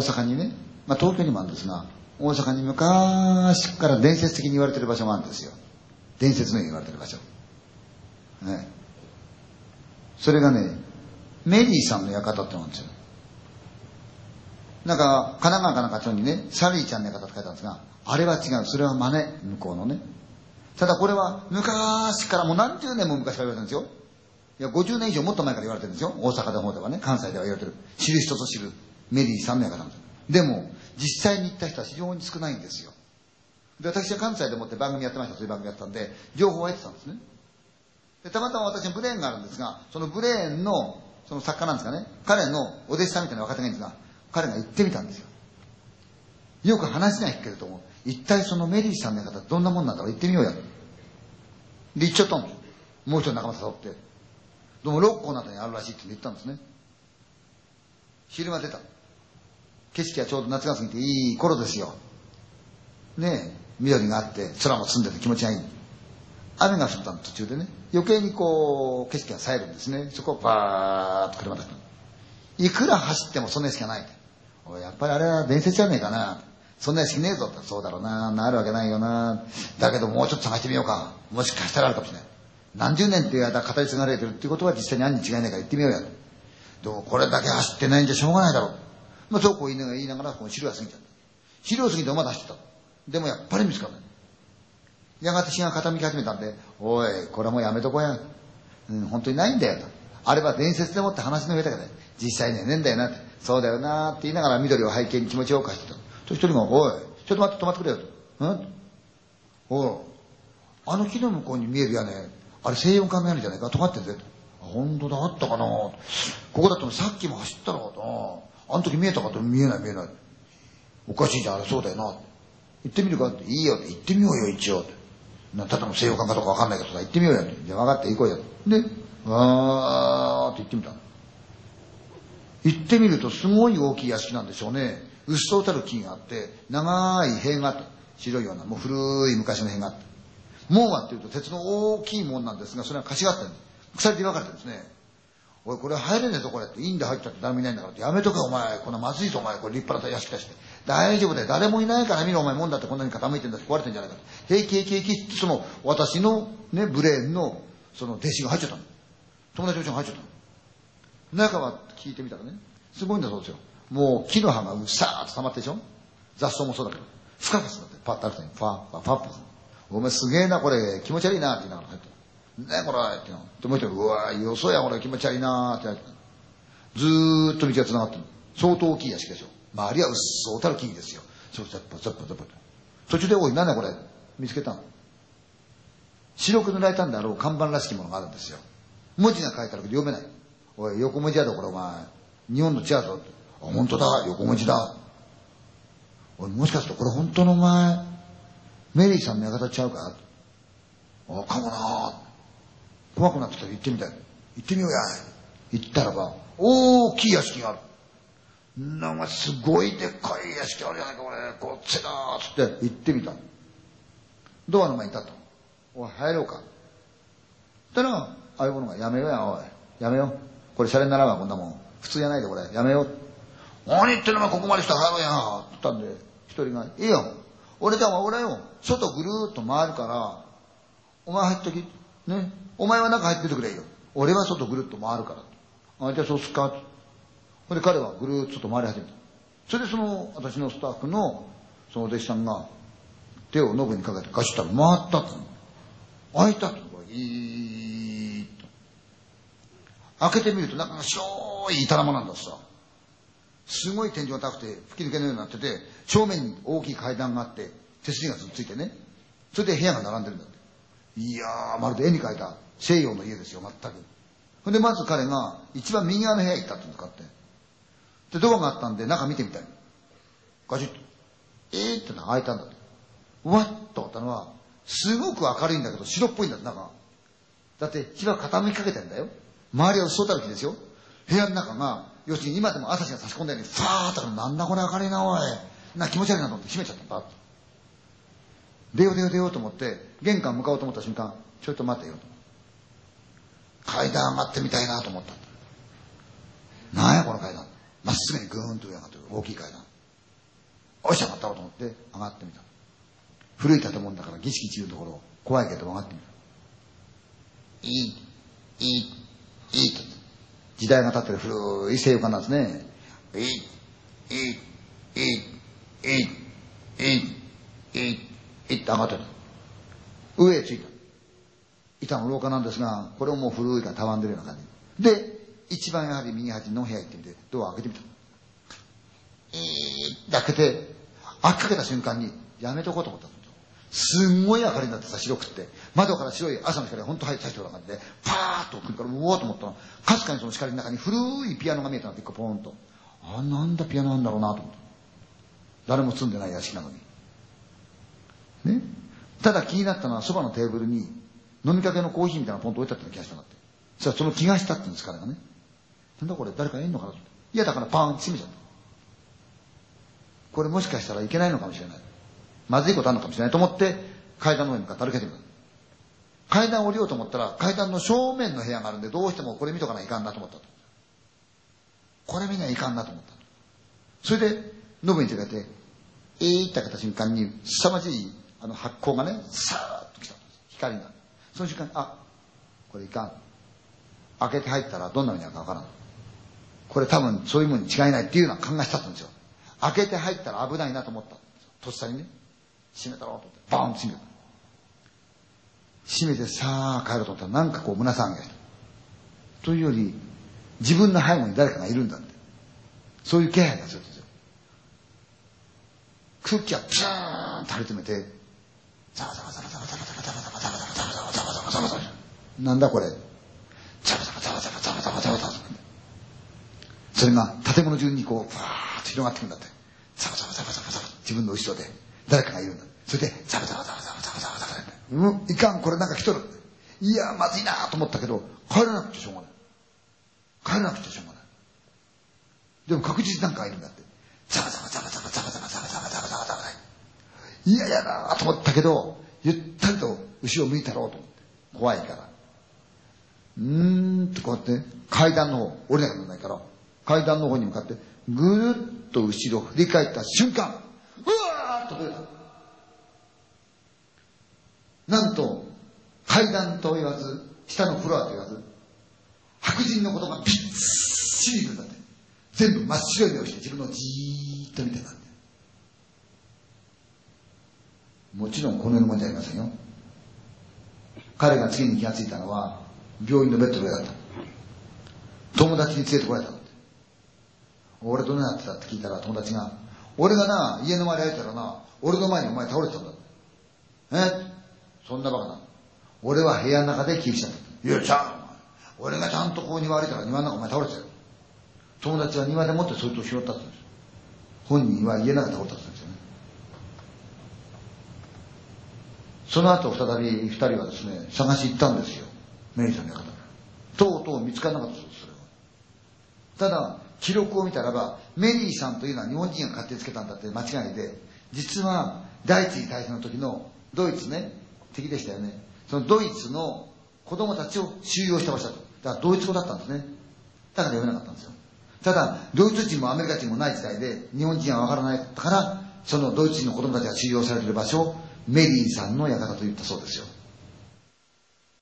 阪にね、まあ東京にもあるんですが、大阪に昔から伝説的に言われてる場所があるんですよ。伝説のように言われてる場所。ね。それがね、メリーさんの館ってのがあるんですよ。なんか、神奈川かなんかちょにね、サリーちゃんの館って書いてあるんですが、あれは違う。それは真似、向こうのね。ただこれは昔からもう何十年も昔から言われてるんですよ。いや、50年以上もっと前から言われてるんですよ。大阪の方ではね、関西では言われてる。知る人ぞ知るメリーさんの館で。も、実際に行った人は非常に少ないんですよ。で、私は関西でもって番組やってました。そういう番組やったんで、情報を得てたんですね。で、たまたま私のブレーンがあるんですが、そのブレーンの、その作家なんですかね、彼のお弟子さんみたいな若手がいるんですが、彼が行ってみたんですよ。よく話が聞けると思う。一体そのメリーさんの方どんなもんなんだろう行ってみようや。で、行っちゃったんですもう一人仲間誘って。どうも六甲のあたりにあるらしいって言ったんですね。昼間出た。景色はちょうど夏が過ぎていい頃ですよ。ねえ、緑があって、空も澄んでて気持ちがいい。雨が降った途中でね、余計にこう、景色が冴えるんですね。そこをバーッと車出したいくら走ってもそんな意識がない。やっぱりあれは伝説じゃねえかな。そんな意識ねえぞって、そうだろうな。なるわけないよな。だけどもうちょっと探してみようか。もしかしたらあるかもしれない。何十年っていう間語り継がれてるっていうことは実際にあるに違いないから行ってみようや。でもこれだけ走ってないんじゃしょうがないだろう。まあそうこう言いながら言いながら、この昼が過ぎちゃった。昼を過ぎてもまだ走ってた。でもやっぱり見つからない。やがて日が傾き始めたんで、おい、これもうやめとこうや。うん、本当にないんだよと。あれは伝説でもって話の上だけど、実際にはねえんだよなって。そうだよなって言いながら緑を背景に気持ちを貸してた。と一人が、おい、ちょっと待って止まってくれよと。うん？おい、あの木の向こうに見える屋根、あれ西洋館の屋根じゃないか？止まってんぜ。本当だ、あったかなここだとさっきも走ったろうと。あの時見えたかと見えない見えない。おかしいじゃん、あれそうだよな。行ってみるかって、いいよって、行ってみようよ、一応。なただの西洋館かとかわかんないけどさ、行ってみようよって。じゃあ分かって行こうよ。で、わーって行ってみた。行ってみるとすごい大きい屋敷なんでしょうね。うっそうたる木があって、長い塀があって、白いような、もう古い昔の塀があって。門はっていうと鉄の大きい門なんですが、それは貸しがあってる鎖で分かれてるんですね。おい、これ入れねえぞ、これって。いいんで入っちゃって誰もいないんだからって。やめとけ、お前。こんなまずいぞ、お前。これ立派な屋敷だして。大丈夫だよ。誰もいないから見ろ、お前。門だってこんなに傾いてんだし、壊れてんじゃないか。平気、平気、平気って、その、私の、ね、ブレーンの、その、弟子が入っちゃったの。友達のうちが入っちゃったの。中は聞いてみたらね、すごいんだそうですよ。もう木の葉がうっさーっと溜まってでしょ雑草もそうだけど。ふかふかするんだって。パッと歩くとに、ファー、ファー、ファー、ファー。お前すげえな、これ。気持ち悪いな、って言いながら入ってねこれっての。で、もう一人、うわよそや、これ気持ち悪いなって言ってずーっと道が繋がってる。相当大きい屋敷でしょ。周りはうっそうたる木々ですよ。そう、ザッパザッパザッパ。途中で、おい、なんだこれ見つけたの。白く塗られたんだろう看板らしきものがあるんですよ。文字が書いてあるけど読めない。おい、横文字やろ、これお前。日本の違うぞ。あ、本当だ、横文字だ。おい、もしかするとこれ本当のお前、メリーさんの館ちゃうか？あ、かもな怖くなってきたら行ってみたい。行ってみようや。行ったらば、大きい屋敷がある。なんかすごいでっかい屋敷あるじゃないか、これ。こっちだーっつって行ってみた。ドアの前に立った。おい、入ろうか。たら、ああいうものがやめようや、おい。やめよう。これシャレにならんわ、こんなもん。普通じゃないで、これ。やめよう。何言ってんの、ここまでして入ろうや。って言ったんで、一人が、いいよ。俺じゃあ、俺よ、外ぐるーっと回るから、お前入っとき。ね。お前は中入っててくれよ。俺は外ぐるっと回るから。あ、じゃあそうすっか。ほんで彼はぐるっと回り始めた。それでその、私のスタッフの、その弟子さんが、手をノブにかけてガシッと回ったって。開いたって。いーっと。開けてみると、なんか白い板玉なんださ。すごい天井が高くて、吹き抜けのようになってて、正面に大きい階段があって、手すりがずっついてね。それで部屋が並んでるんだ。いや、まるで絵に描いた西洋の家ですよ、全く。ほんで、まず彼が、一番右側の部屋行ったって言うかって。で、ドアがあったんで、中見てみたい。ガチッと。えーっての開いたんだって。うわっと思ったのは、すごく明るいんだけど、白っぽいんだって、中。だって、火は傾きかけてんだよ。周りは嘘だらけですよ。部屋の中が、要するに今でも朝日が差し込んだように、ファーッとなんだこれ明るいな、おい。な、気持ち悪いなと思って閉めちゃった、バッと。出よう出よう出ようと思って、玄関向かおうと思った瞬間、ちょっと待てよと。階段上がってみたいなと思った。なんやこの階段。まっすぐにぐーんと上上がってる。大きい階段。おっしゃ、上がったろうと思って上がってみた。古い建物だから儀式中のところ、怖いけど上がってみた。いい、いい、いいと。時代が経ってる古い西洋館なんですね。いい、いい、いい、いい、いい、いい、って上がって。上へ着いた。板の廊下なんですが、これももう古いからたわんでるような感じ。で、一番やはり右端の部屋行ってみて、ドア開けてみた。えーって開けて、開きかけた瞬間に、やめとこうと思ったんです。んごい明かりになってさ、白くって。窓から白い朝の光が本当入ってきたような感じで、パーッと来るから、うおーと思ったら、かすかにその光の中に古いピアノが見えたの一個ポーンと。あ、なんだピアノなんだろうなと思った。誰も住んでない屋敷なのに。ね。ただ気になったのは、そばのテーブルに、飲みかけのコーヒーみたいなポンと置いてあったような気がしたなって。そしたらその気がしたって言うんです、彼がね。なんだこれ、誰かいんのかなと。いや、だからパーンって閉めちゃった。これもしかしたらいけないのかもしれない。まずいことあるのかもしれないと思って、階段の上に向かって歩けてみた。階段を降りようと思ったら、階段の正面の部屋があるんで、どうしてもこれ見とかないかんなと思った。これ見ないかんなと思った。それで、ノブに手がて、えーって開けた瞬間に、凄まじいあの発光がね、さーっと来た。光が。その瞬間に、あ、これいかん。開けて入ったらどんな目に遭うかわからん。これ多分そういうものに違いないっていうような考えしたんですよ。開けて入ったら危ないなと思った。とっさにね、閉めたろうと思って、バーンと閉めた。閉めてさあ帰ろうと思ったらなんかこう胸騒ぎが。というより、自分の背後に誰かがいるんだって。そういう気配がするんですよ。空気がピューンと張り詰めて、ザバザバザバザバザバザバザバザバザバザバザバザバザバザバザバザバなんだこれ？ザバザバザバザバザバザバザバザバそれが建物中にこう、ふわーっと広がってくんだって。ザバザバザバザバザバ自分の後ろで誰かがいるんだ。それで、ザバザバザバザバザバザバザバうん、いかん、これなんか来とる。いや、まずいなと思ったけど、帰らなくちゃしょうがない。帰らなくちゃしょうがない。でも確実なんかいるんだって。ザバザバザバザバザバザバザバザバザバザバザバいややなと思ったけど、ゆったりと後ろ向いたろうと思って。怖いから。うーんとこうやって階段の方、降りなきゃならないから、階段の方に向かって、ぐるっと後ろ振り返った瞬間、うわーっと出た。なんと、階段と言わず、下のフロアと言わず、白人のことがぴっしりいるんだって。全部真っ白い目をして自分のじーっと見てたんだもちろんこの世のもんじゃありませんよ。彼が次に気がついたのは、病院のベッドの上だった。友達に連れてこられた。俺どうなってたって聞いたら友達が、俺がな、家の周り歩いたらな、俺の前にお前倒れてたんだって。え？そんなバカな。俺は部屋の中で救急車だった。いや、ちゃん、俺がちゃんとこう庭歩いたら庭の中お前倒れてたよ。友達は庭でもってそいつを拾ったって本人は家の中で倒れたってよね。その後再び二人はですね、探し行ったんですよ。メリーさんの館。とうとう見つからなかったそうです、それは。ただ、記録を見たらば、メリーさんというのは日本人が勝手につけたんだって間違いで、実は第一次大戦の時のドイツね、敵でしたよね。そのドイツの子供たちを収容した場所だと。だからドイツ語だったんですね。だから読めなかったんですよ。ただ、ドイツ人もアメリカ人もない時代で、日本人はわからないから、そのドイツ人の子供たちが収容されている場所をメリーさんの館と言ったそうですよ。